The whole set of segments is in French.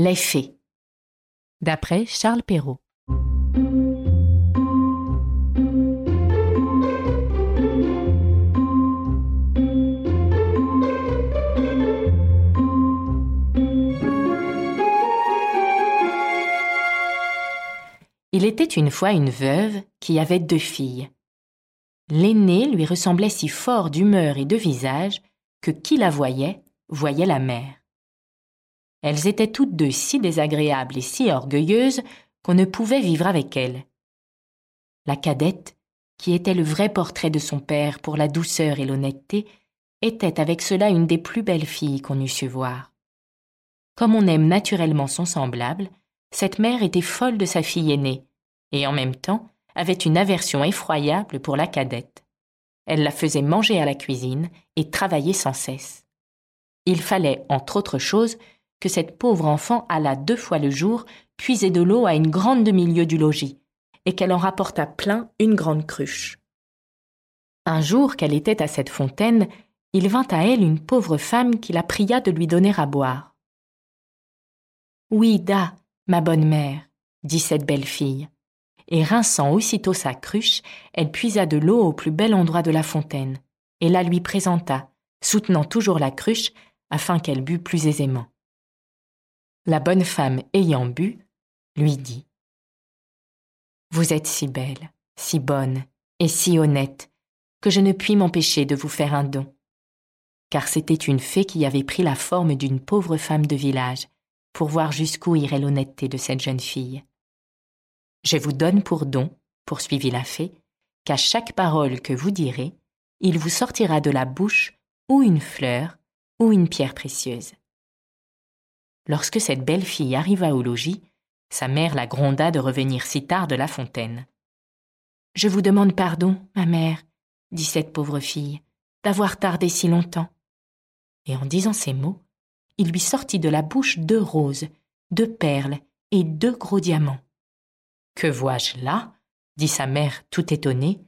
Les fées. D'après Charles Perrault. Il était une fois une veuve qui avait deux filles. L'aînée lui ressemblait si fort d'humeur et de visage que qui la voyait voyait la mère. Elles étaient toutes deux si désagréables et si orgueilleuses qu'on ne pouvait vivre avec elles. La cadette, qui était le vrai portrait de son père pour la douceur et l'honnêteté, était avec cela une des plus belles filles qu'on eût su voir. Comme on aime naturellement son semblable, cette mère était folle de sa fille aînée, et en même temps avait une aversion effroyable pour la cadette. Elle la faisait manger à la cuisine et travailler sans cesse. Il fallait, entre autres choses, que cette pauvre enfant alla deux fois le jour puiser de l'eau à une grande demi-lieue du logis, et qu'elle en rapporta plein une grande cruche. Un jour qu'elle était à cette fontaine, il vint à elle une pauvre femme qui la pria de lui donner à boire. Oui, da, ma bonne mère, dit cette belle fille, et rinçant aussitôt sa cruche, elle puisa de l'eau au plus bel endroit de la fontaine, et la lui présenta, soutenant toujours la cruche afin qu'elle bût plus aisément. La bonne femme ayant bu, lui dit Vous êtes si belle, si bonne et si honnête que je ne puis m'empêcher de vous faire un don. Car c'était une fée qui avait pris la forme d'une pauvre femme de village pour voir jusqu'où irait l'honnêteté de cette jeune fille. Je vous donne pour don, poursuivit la fée, qu'à chaque parole que vous direz, il vous sortira de la bouche ou une fleur ou une pierre précieuse. Lorsque cette belle fille arriva au logis, sa mère la gronda de revenir si tard de la fontaine. Je vous demande pardon, ma mère, dit cette pauvre fille, d'avoir tardé si longtemps. Et en disant ces mots, il lui sortit de la bouche deux roses, deux perles et deux gros diamants. Que vois-je là? dit sa mère tout étonnée.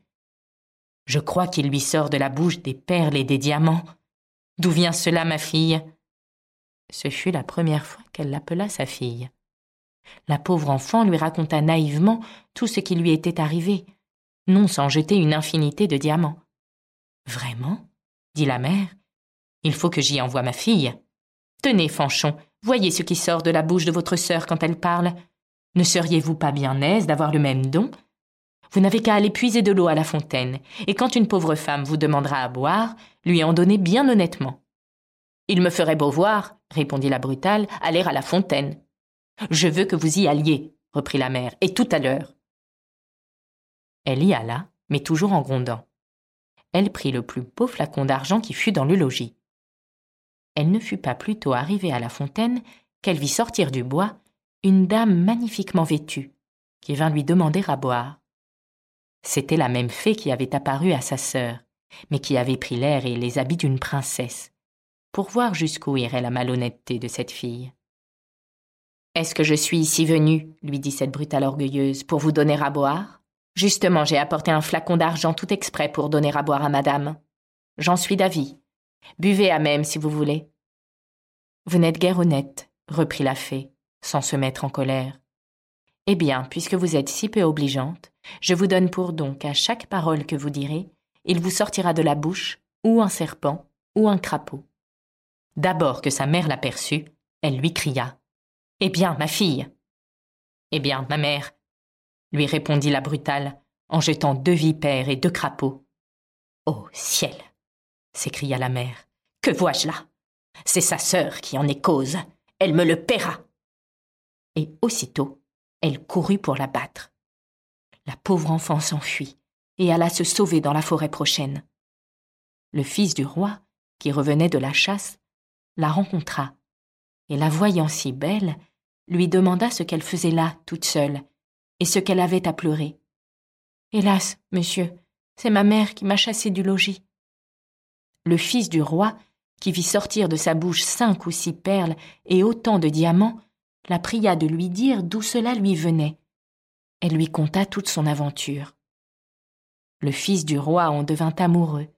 Je crois qu'il lui sort de la bouche des perles et des diamants. D'où vient cela, ma fille? Ce fut la première fois qu'elle l'appela sa fille. La pauvre enfant lui raconta naïvement tout ce qui lui était arrivé, non sans jeter une infinité de diamants. Vraiment? dit la mère. Il faut que j'y envoie ma fille. Tenez, Fanchon, voyez ce qui sort de la bouche de votre sœur quand elle parle. Ne seriez-vous pas bien aise d'avoir le même don? Vous n'avez qu'à aller puiser de l'eau à la fontaine, et quand une pauvre femme vous demandera à boire, lui en donner bien honnêtement. Il me ferait beau voir, répondit la brutale, aller à la fontaine. Je veux que vous y alliez, reprit la mère, et tout à l'heure. Elle y alla, mais toujours en grondant. Elle prit le plus beau flacon d'argent qui fut dans le logis. Elle ne fut pas plutôt arrivée à la fontaine qu'elle vit sortir du bois une dame magnifiquement vêtue, qui vint lui demander à boire. C'était la même fée qui avait apparu à sa sœur, mais qui avait pris l'air et les habits d'une princesse, pour voir jusqu'où irait la malhonnêteté de cette fille. Est-ce que je suis ici venue, lui dit cette brutale orgueilleuse, pour vous donner à boire? Justement, j'ai apporté un flacon d'argent tout exprès pour donner à boire à madame. J'en suis d'avis. Buvez à même si vous voulez. Vous n'êtes guère honnête, reprit la fée, sans se mettre en colère. Eh bien, puisque vous êtes si peu obligeante, je vous donne pour don qu'à chaque parole que vous direz, il vous sortira de la bouche ou un serpent ou un crapaud. D'abord que sa mère l'aperçut, elle lui cria. Eh bien, ma fille. Eh bien, ma mère, lui répondit la brutale, en jetant deux vipères et deux crapauds. Ô ciel. s'écria la mère. Que vois-je là? C'est sa sœur qui en est cause. Elle me le paiera et aussitôt elle courut pour la battre. La pauvre enfant s'enfuit et alla se sauver dans la forêt prochaine. Le fils du roi, qui revenait de la chasse, la rencontra, et la voyant si belle, lui demanda ce qu'elle faisait là, toute seule, et ce qu'elle avait à pleurer. Hélas, monsieur, c'est ma mère qui m'a chassée du logis. Le fils du roi, qui vit sortir de sa bouche cinq ou six perles et autant de diamants, la pria de lui dire d'où cela lui venait. Elle lui conta toute son aventure. Le fils du roi en devint amoureux,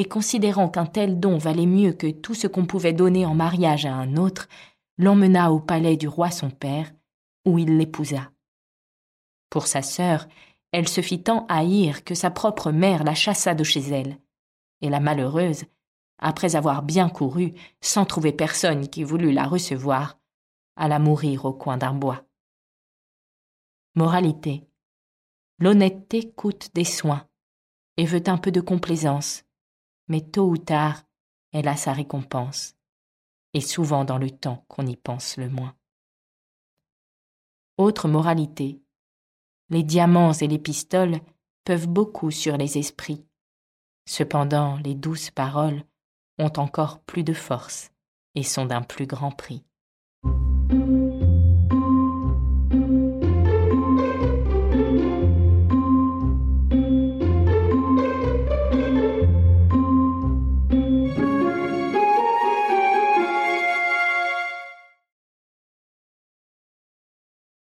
et considérant qu'un tel don valait mieux que tout ce qu'on pouvait donner en mariage à un autre, l'emmena au palais du roi son père, où il l'épousa. Pour sa sœur, elle se fit tant haïr que sa propre mère la chassa de chez elle, et la malheureuse, après avoir bien couru, sans trouver personne qui voulût la recevoir, alla mourir au coin d'un bois. Moralité. L'honnêteté coûte des soins et veut un peu de complaisance, mais tôt ou tard, elle a sa récompense, et souvent dans le temps qu'on y pense le moins. Autre moralité. Les diamants et les pistoles peuvent beaucoup sur les esprits. Cependant, les douces paroles ont encore plus de force et sont d'un plus grand prix.